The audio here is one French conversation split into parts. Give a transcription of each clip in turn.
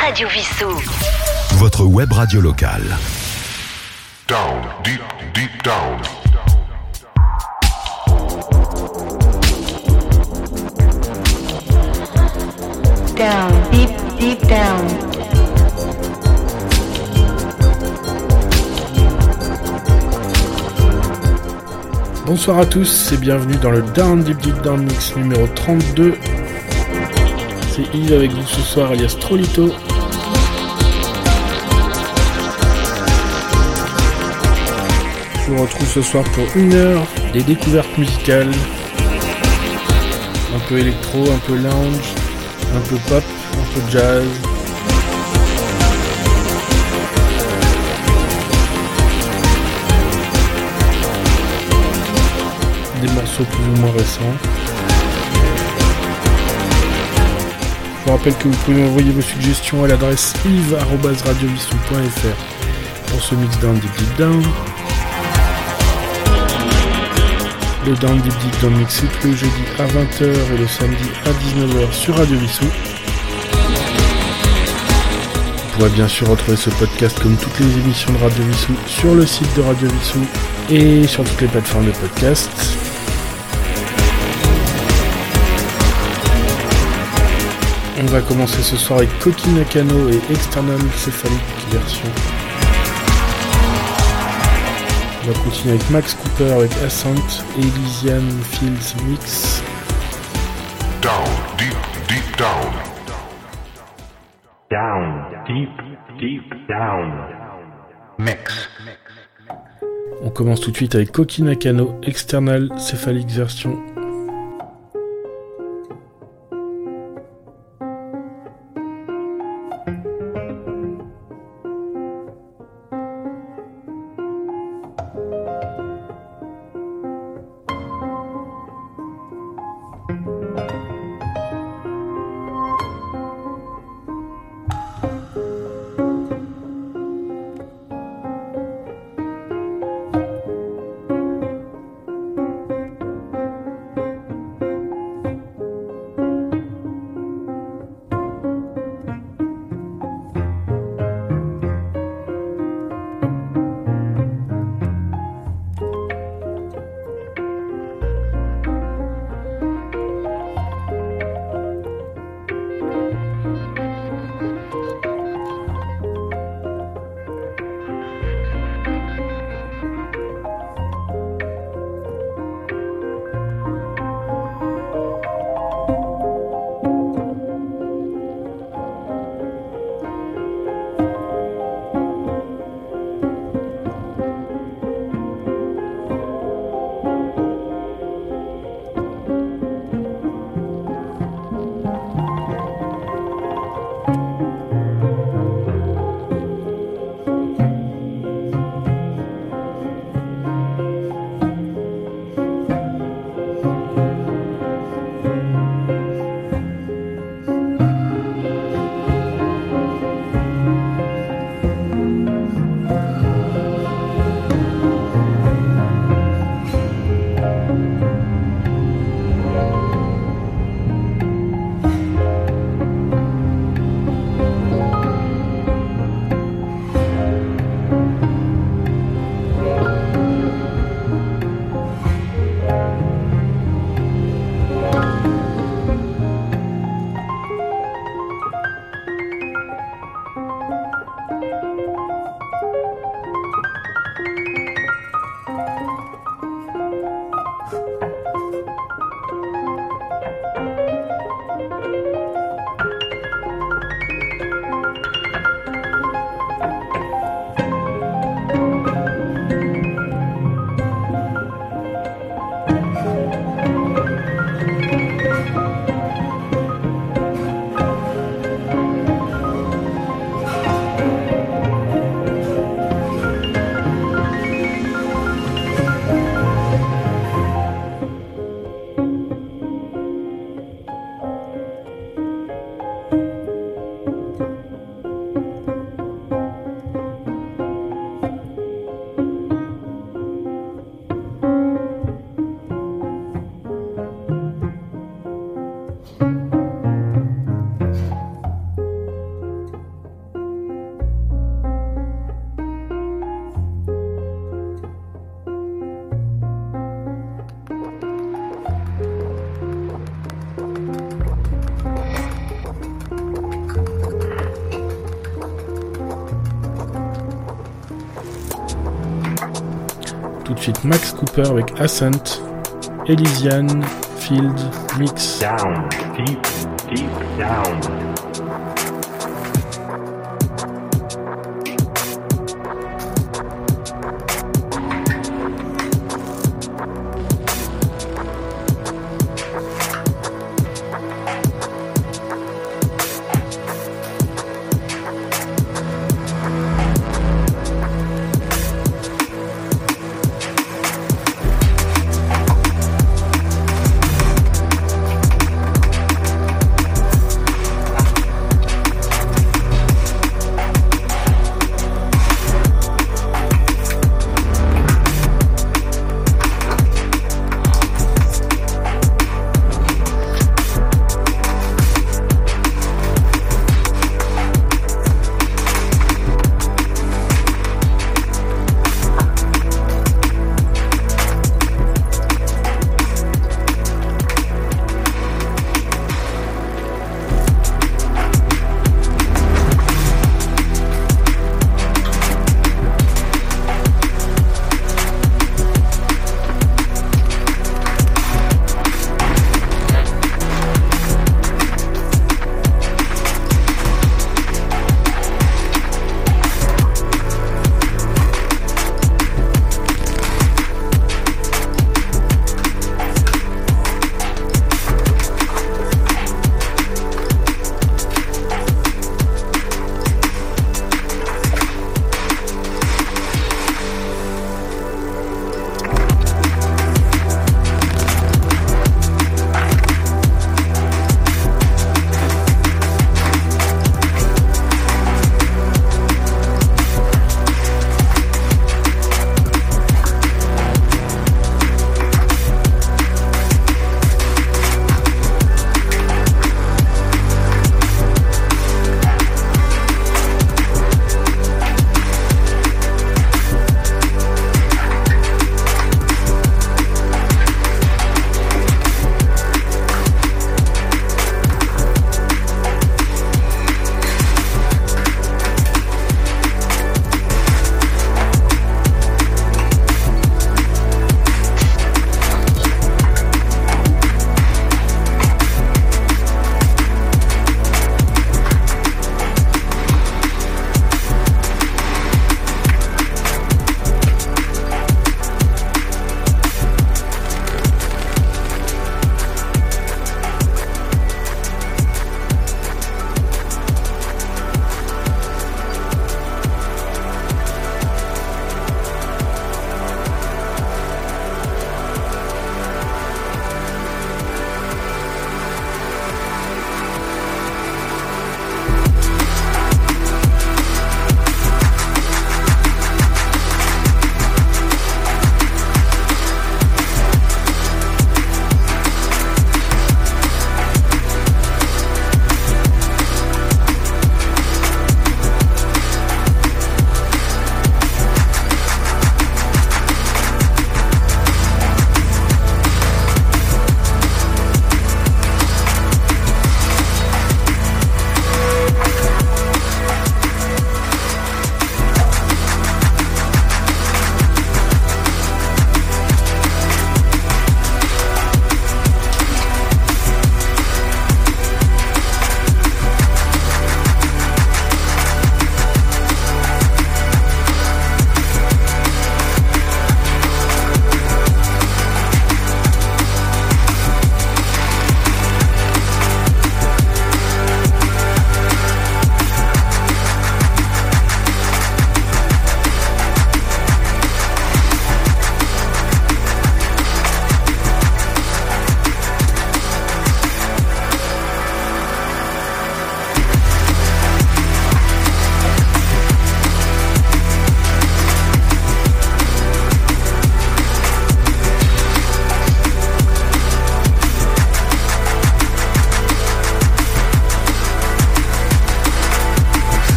Radio Vissou. Votre web radio locale. Down, deep, deep down. Down, deep, deep down. Bonsoir à tous et bienvenue dans le Down Deep Deep Down Mix numéro 32. C'est Yves avec vous ce soir alias Trolito. Vous retrouve ce soir pour une heure des découvertes musicales. Un peu électro, un peu lounge, un peu pop, un peu jazz. Des morceaux plus ou moins récents. Je vous rappelle que vous pouvez m'envoyer vos suggestions à l'adresse yves.radiovissou.fr pour ce mix down deep deep down. Le Down Deep Down Mix c'est le jeudi à 20h et le samedi à 19h sur Radio Vissou. Vous pourrez bien sûr retrouver ce podcast comme toutes les émissions de Radio Vissou sur le site de Radio Vissou et sur toutes les plateformes de podcast. On va commencer ce soir avec Koki Nakano et External Cephalic version. On va continuer avec Max Cooper avec Ascent Elysian Fields Mix. Down, deep, deep down. Down, deep, deep down. Mix. On commence tout de suite avec Koki Nakano External Cephalic version. Cooper avec Ascent, Elysian, Field, Mix. Down, deep, deep down.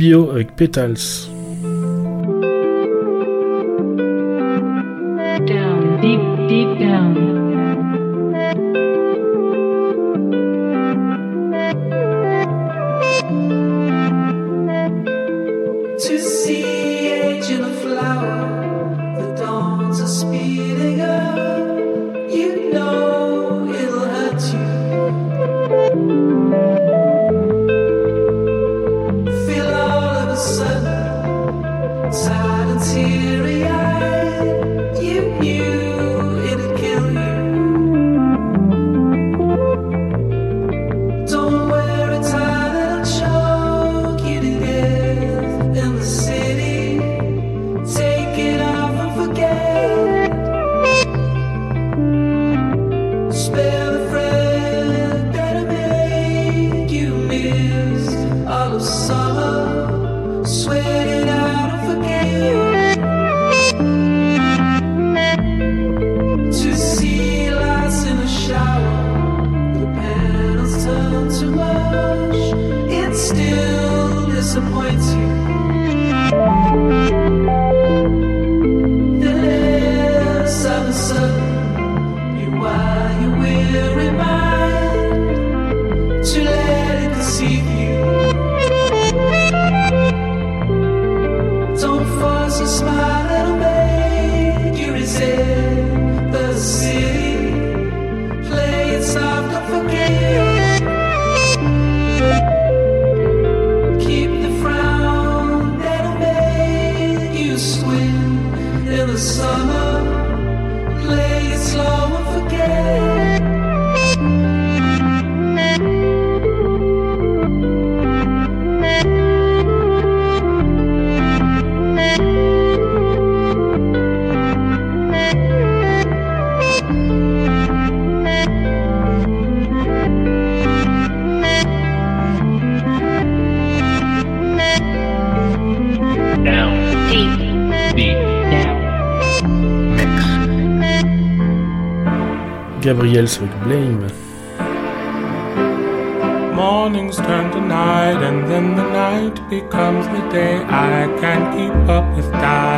Bibio avec Petals. Mornings turn to night, and then the night becomes the day. I can't keep up with time.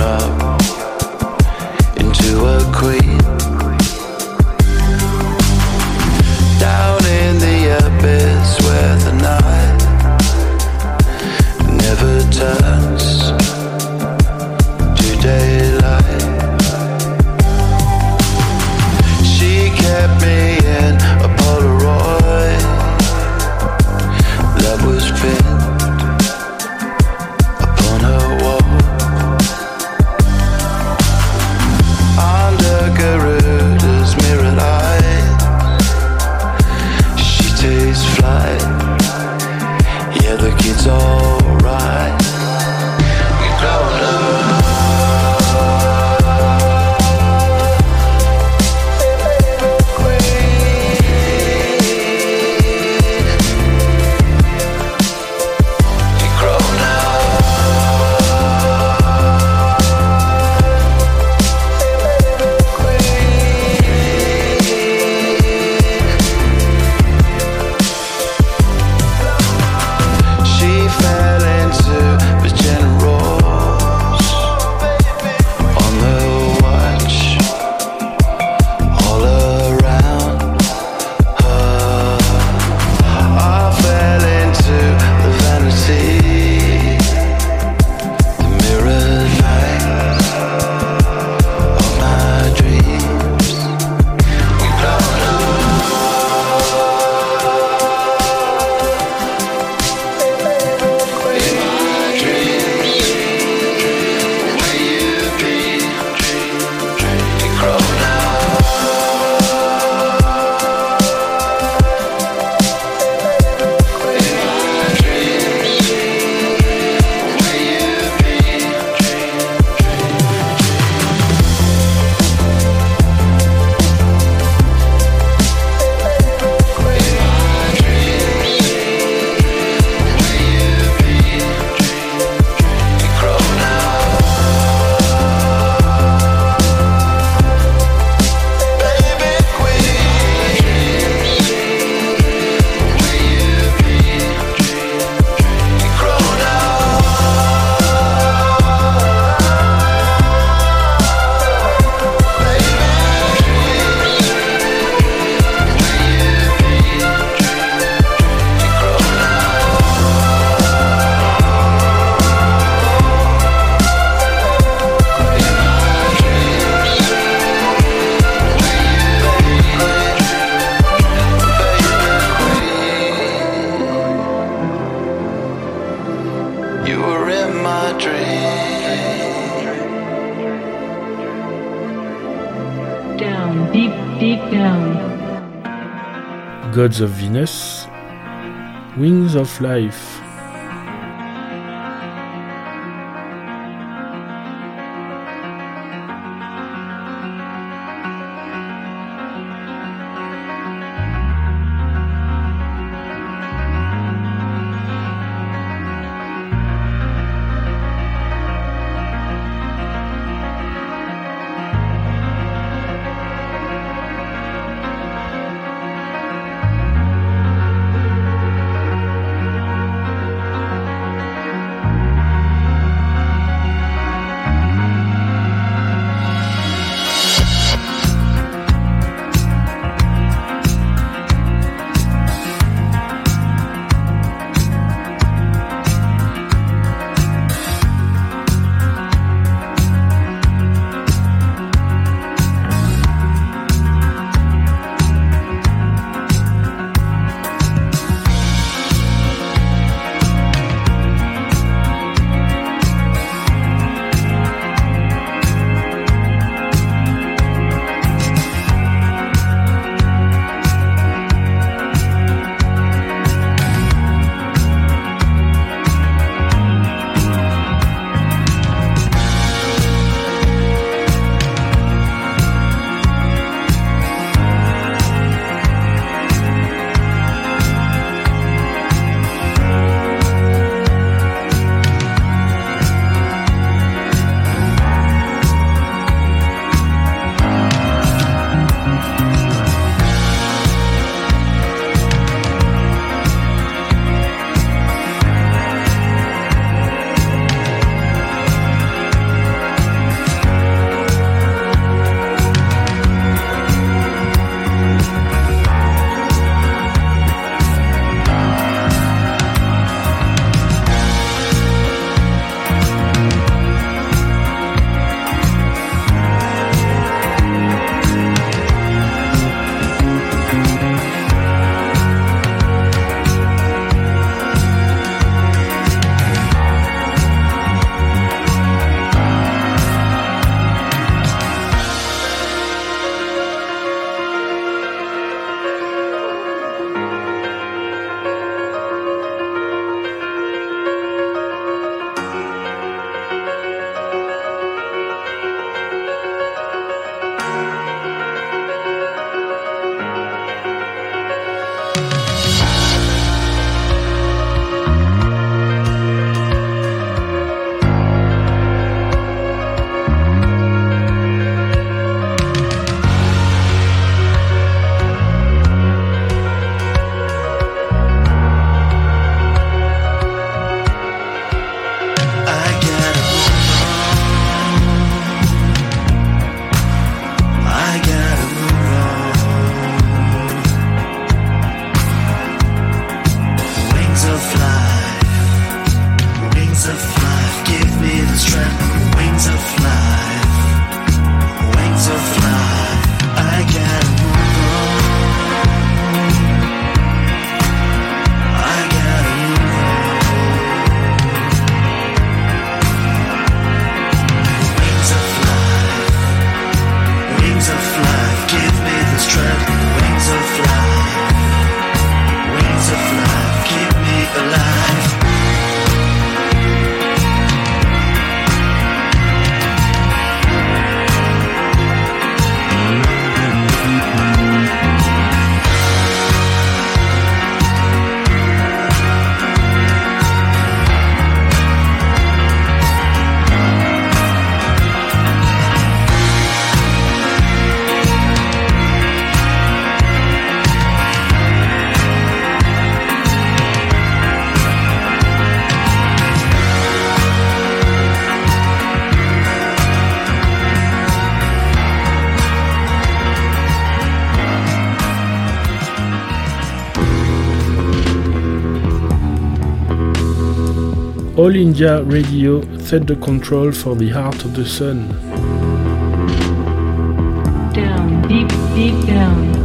Up into a queen. Of Venus, Wings of Life. All India Radio set the control for the heart of the sun. Down, deep, deep down.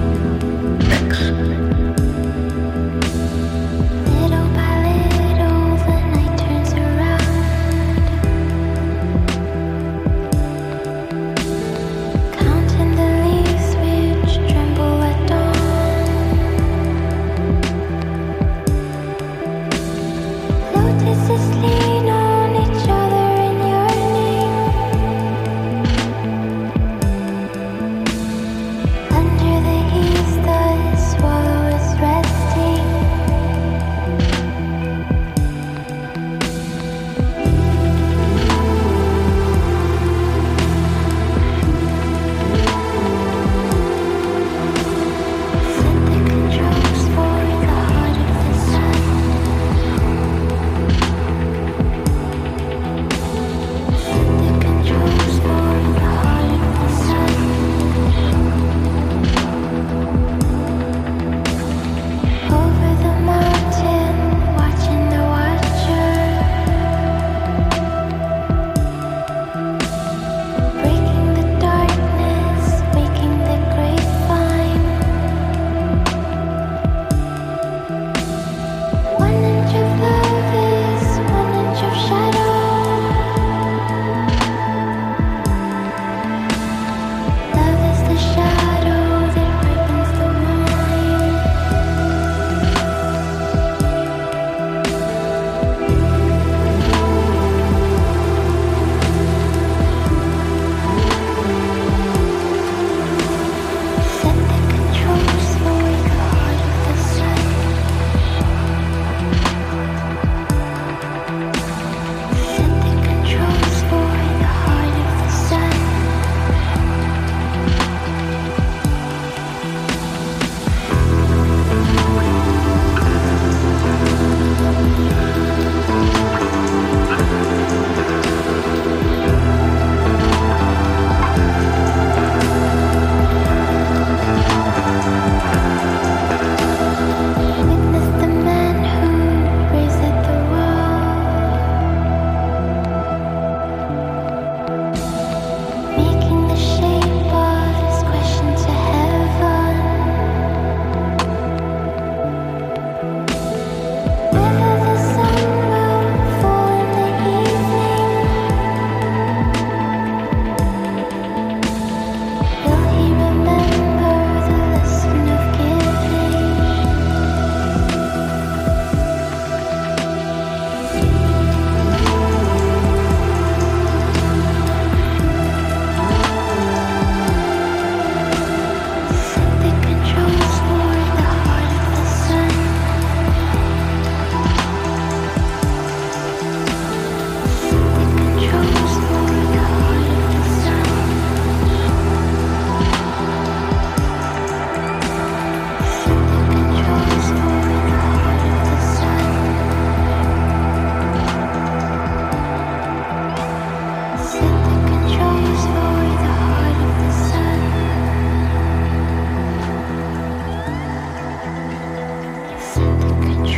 Le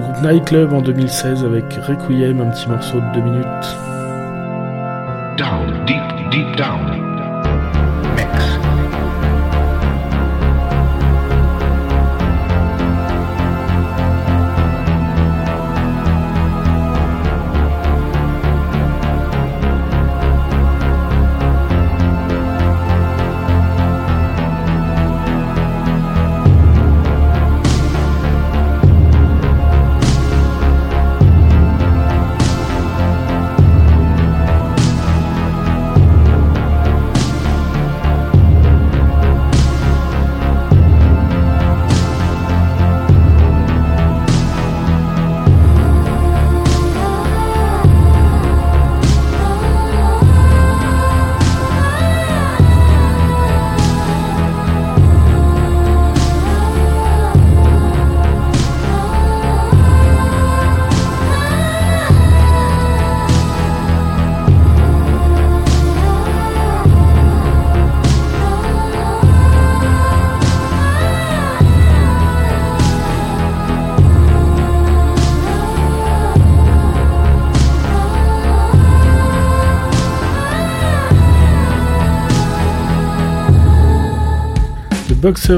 groupe Nightclub en 2016 avec Requiem, un petit morceau de 2 minutes. down, deep, deep down.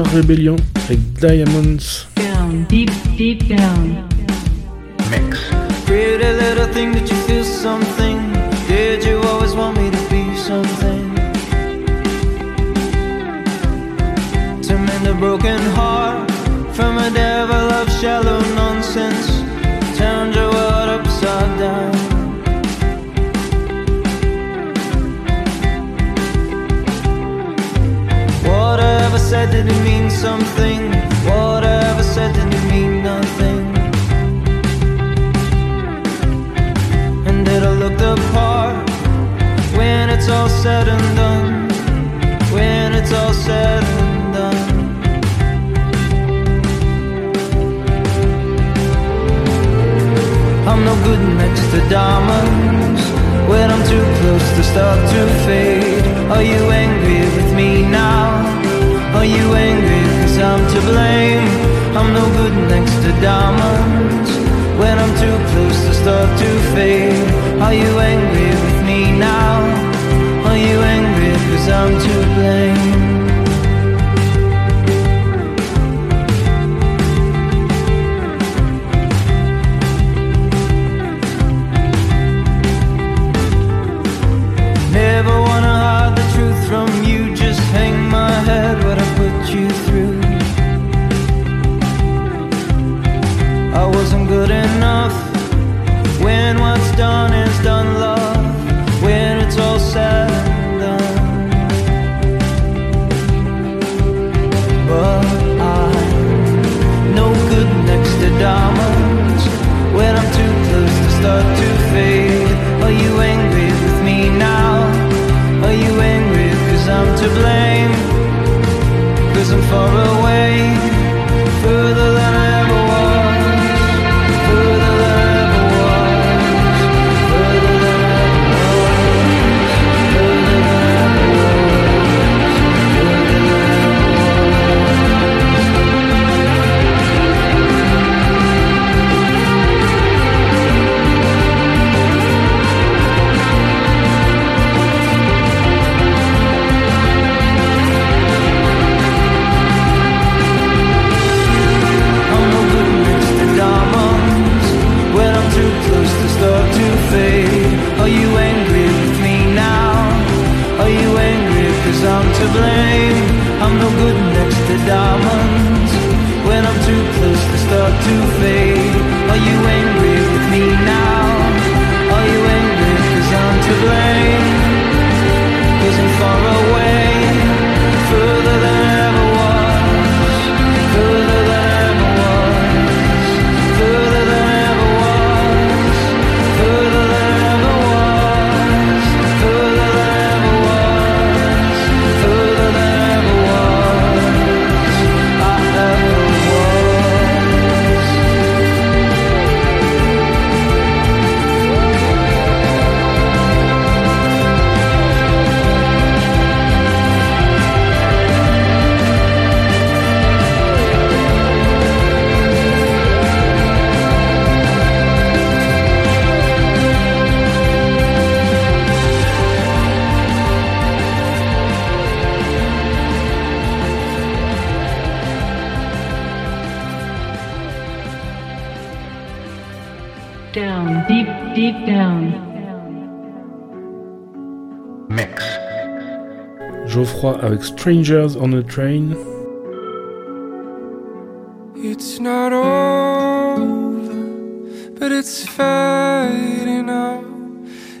Rebellion avec Diamonds. down, deep, deep down. Mix. Pretty little thing, did you feel something? Said, did it mean something? Whatever said, did it mean nothing? And it'll look the part when it's all said and done. When it's all said and done. I'm no good next to diamonds when I'm too close to start to fade. Are you angry with me now? Are you angry cause I'm to blame? I'm no good next to diamonds when I'm too close to start to fade. Are you angry with me now? Are you angry cause I'm to blame? Good enough. When what's done is done, love. When it's all said and done. But I'm no good next to diamonds. When I'm too close to start to fade. Down, deep, deep down. Mix. Geoffroy avec Strangers on a Train. It's not over, but it's fading out.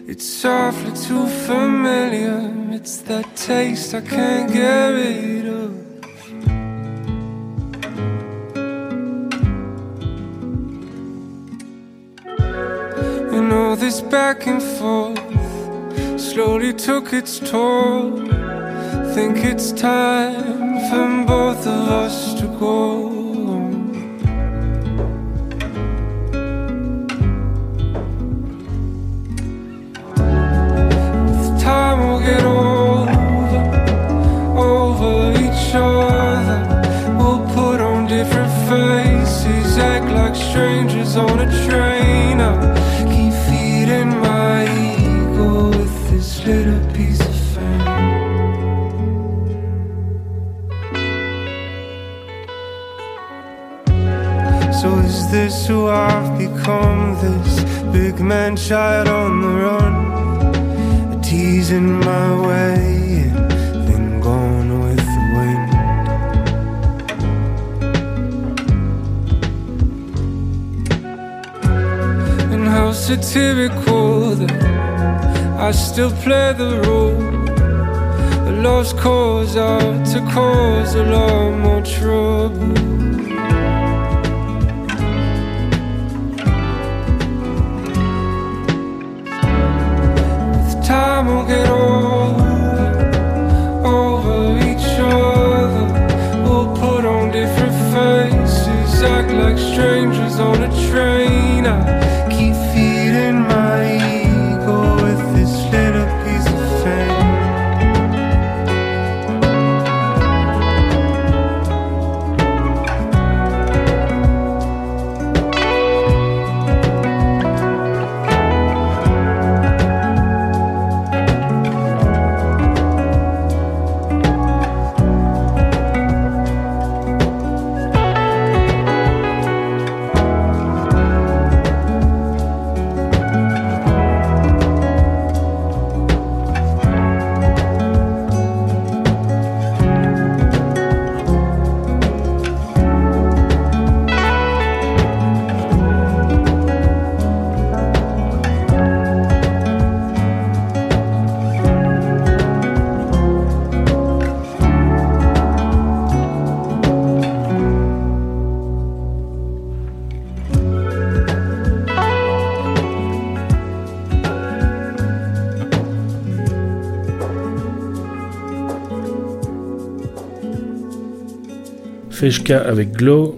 It's softly too familiar. It's that taste I can't get rid of. This back and forth slowly took its toll. Think it's time for both of us to go. With time we'll get over, over each other. We'll put on different faces, act like strangers on a train. This who I've become? This big man child on the run, teasing my way and then gone with the wind. And how satirical that I still play the role. A lost cause out to cause a lot more trouble. With time Feshka avec Glow.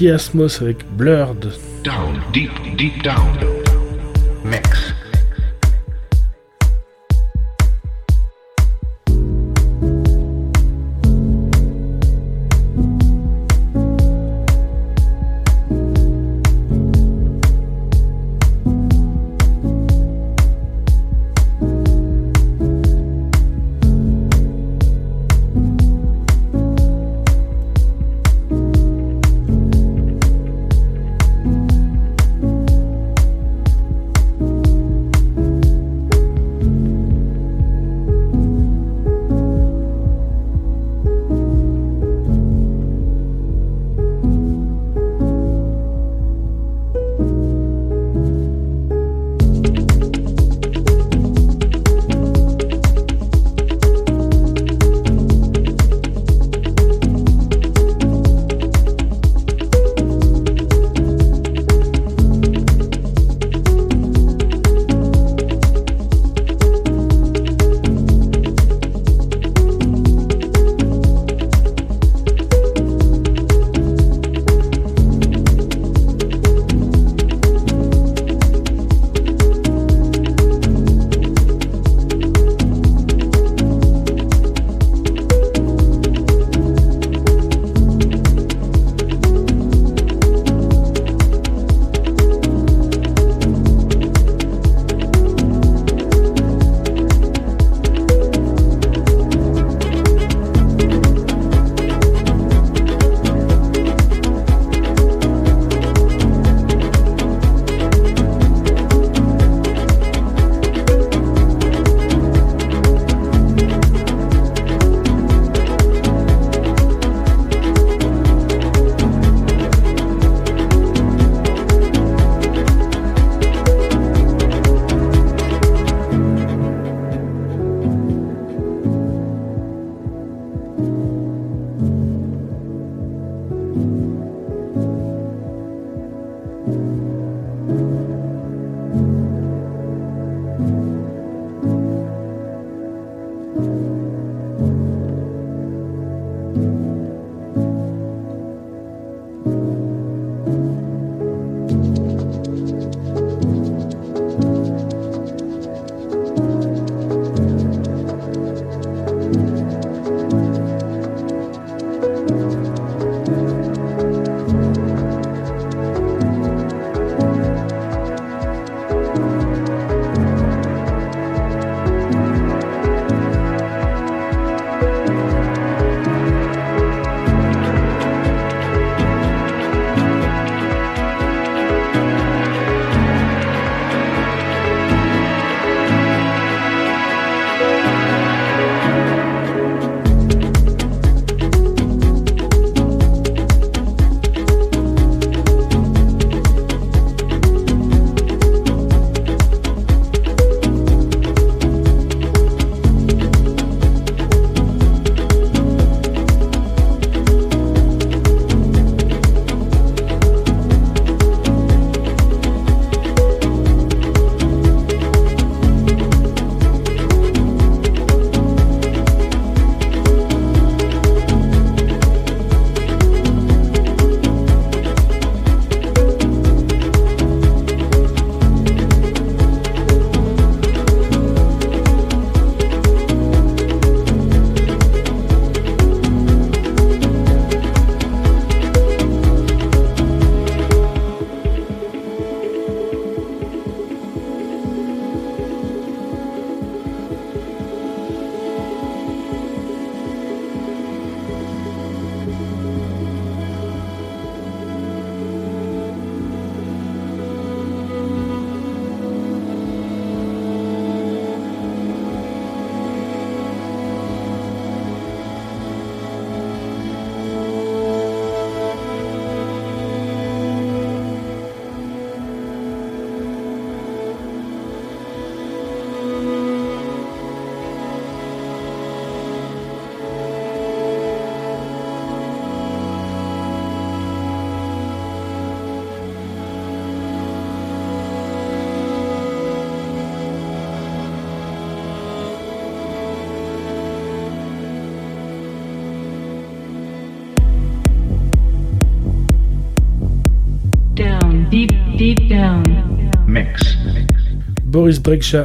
Kiasmos avec Blurred. Down, deep, deep down. Mix.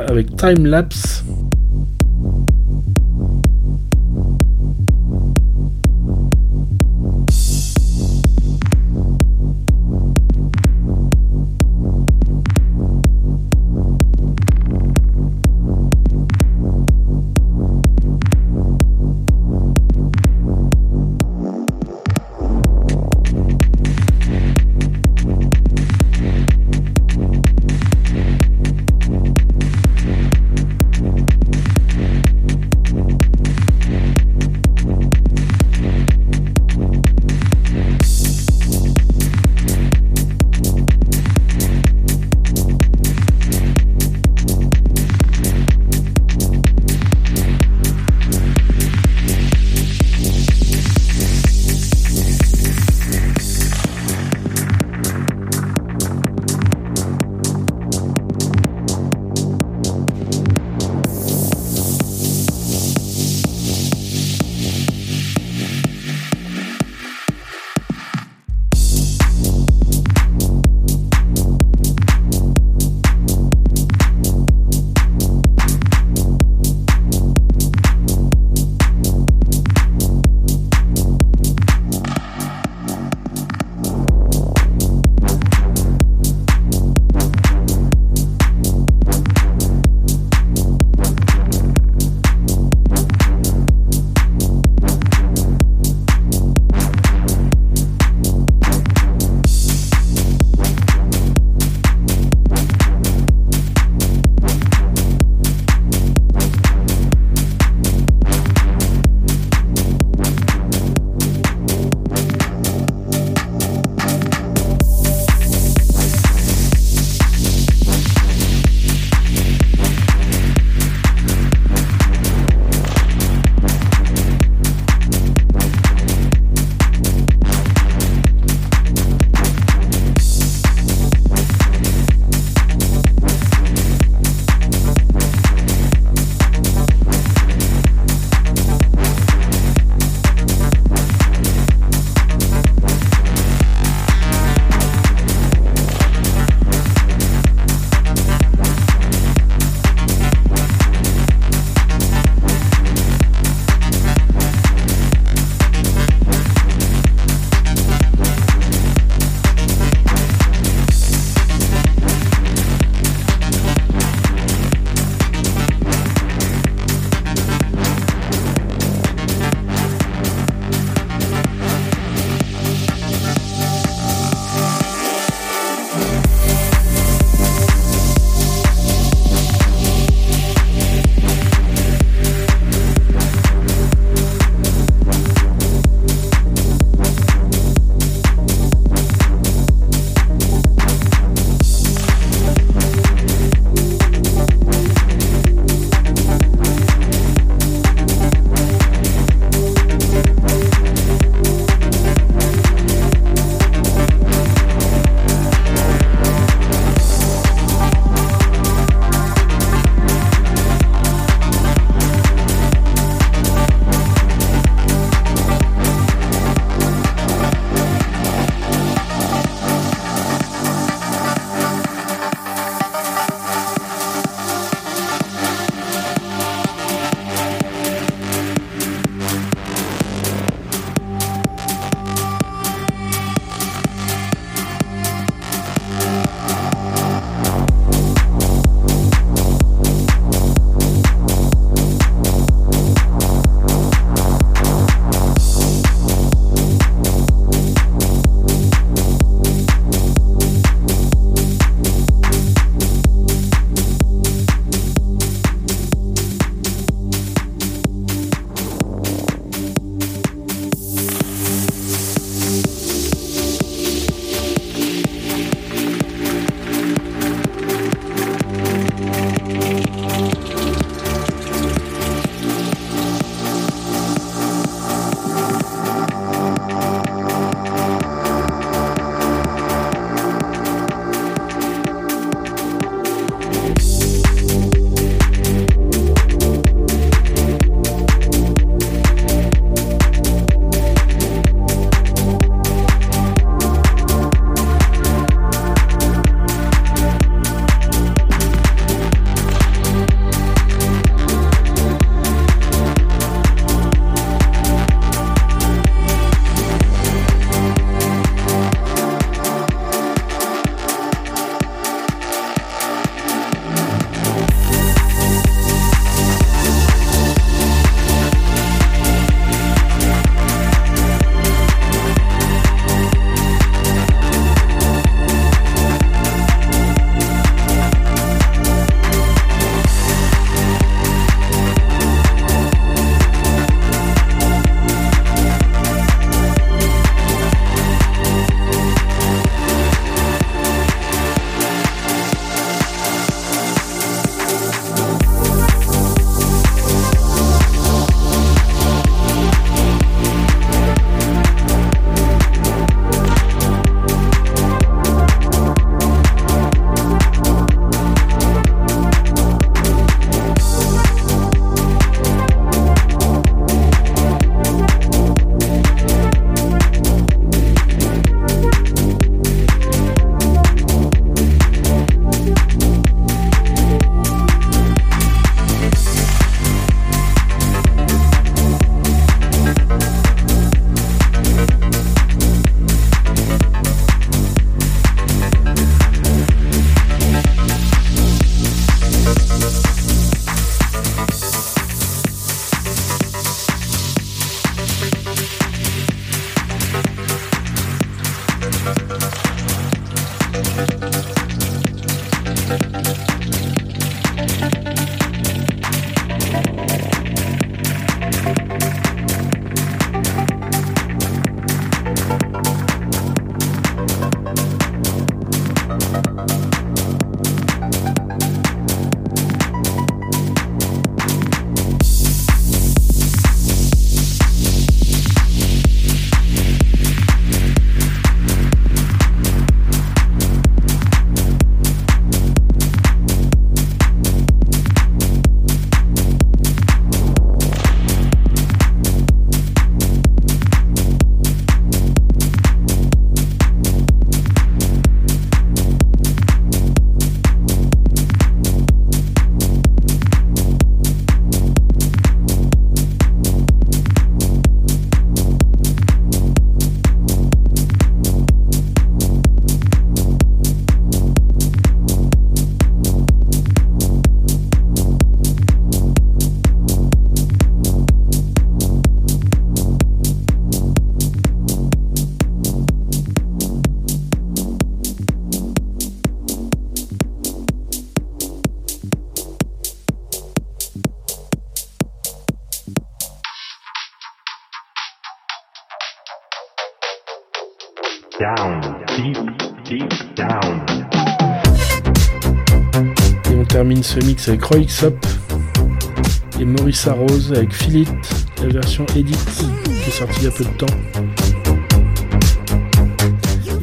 Avec Time Lapse. Ce mix avec Roy Xop et Maurice Rose avec Philip, la version Edit qui est sortie il y a peu de temps.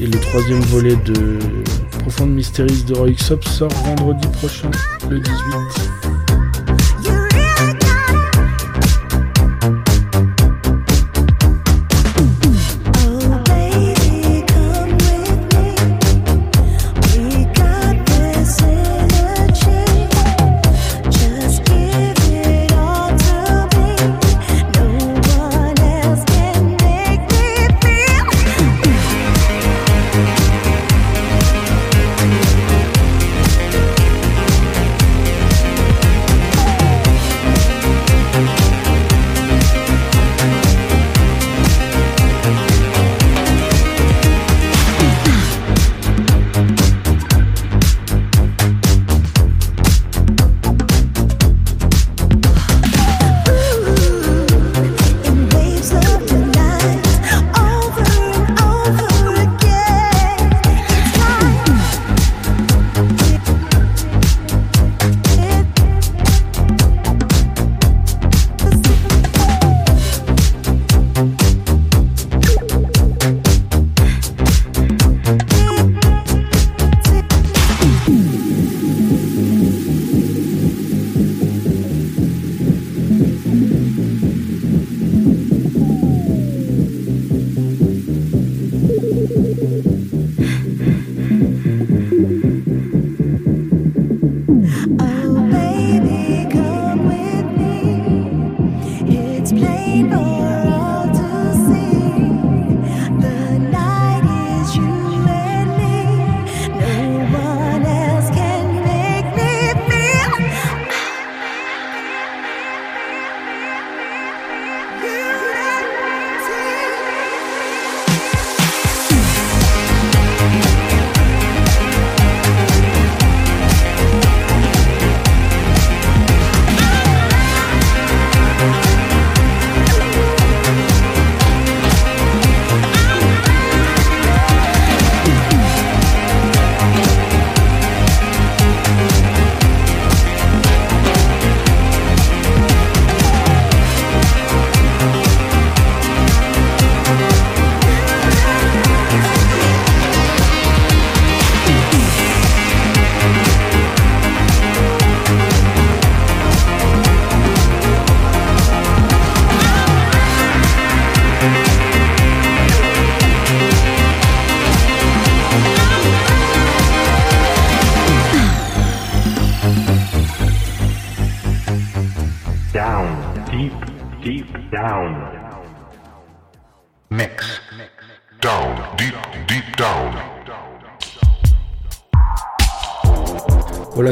Et le troisième volet de Profonde Mysteries de Roy Xop sort vendredi prochain, le 18.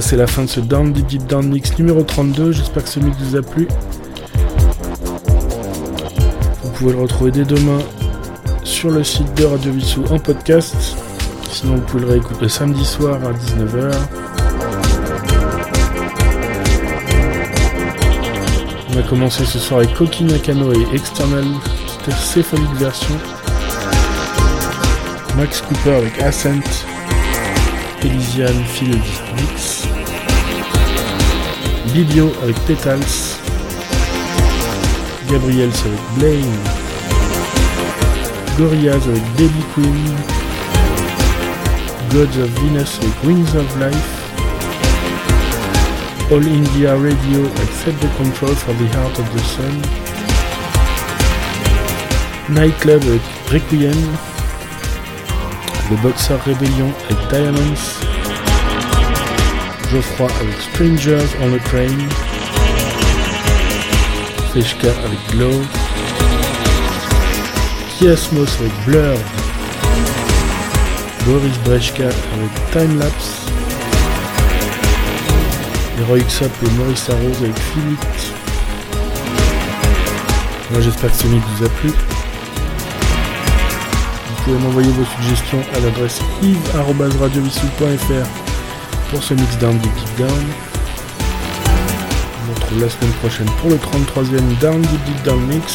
C'est la fin de ce Down Deep Deep Down Mix numéro 32. J'espère que ce mix vous a plu. Vous pouvez le retrouver dès demain sur le site de Radio Vissou en podcast. Sinon, vous pouvez le réécouter samedi soir à 19h. On a commencé ce soir avec Koki Nakano et External Cephalic Version. Max Cooper avec Ascent. Elysian Field Mix. Bibio avec Petals. Gabriels avec Blame. Gorillaz avec Baby Queen. Gods of Venus avec Wings of Life. All India Radio avec Set the Control for the Heart of the Sun. Nightclub avec Requiem. Le Boxer Rebellion avec Diamonds. Geoffroy avec Strangers on a Train. Feshka avec Glow. Kiasmos avec Blur. Boris Breshka avec Timelapse. Heroic Sop et Maurice Arrose avec Philippe. Moi j'espère que ce mix vous a plu. Vous pouvez m'envoyer vos suggestions à l'adresse yves.radiovissou.fr pour ce mix down Deep Deep Down. On se retrouve la semaine prochaine pour le 33e Down Deep Deep Down Mix.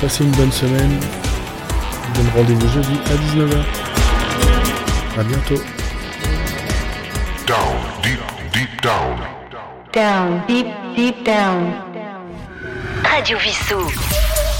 Passez une bonne semaine. Je vous donne rendez-vous jeudi à 19h. À bientôt. Down, deep, deep down. Down, deep, deep down. Radio Vissou.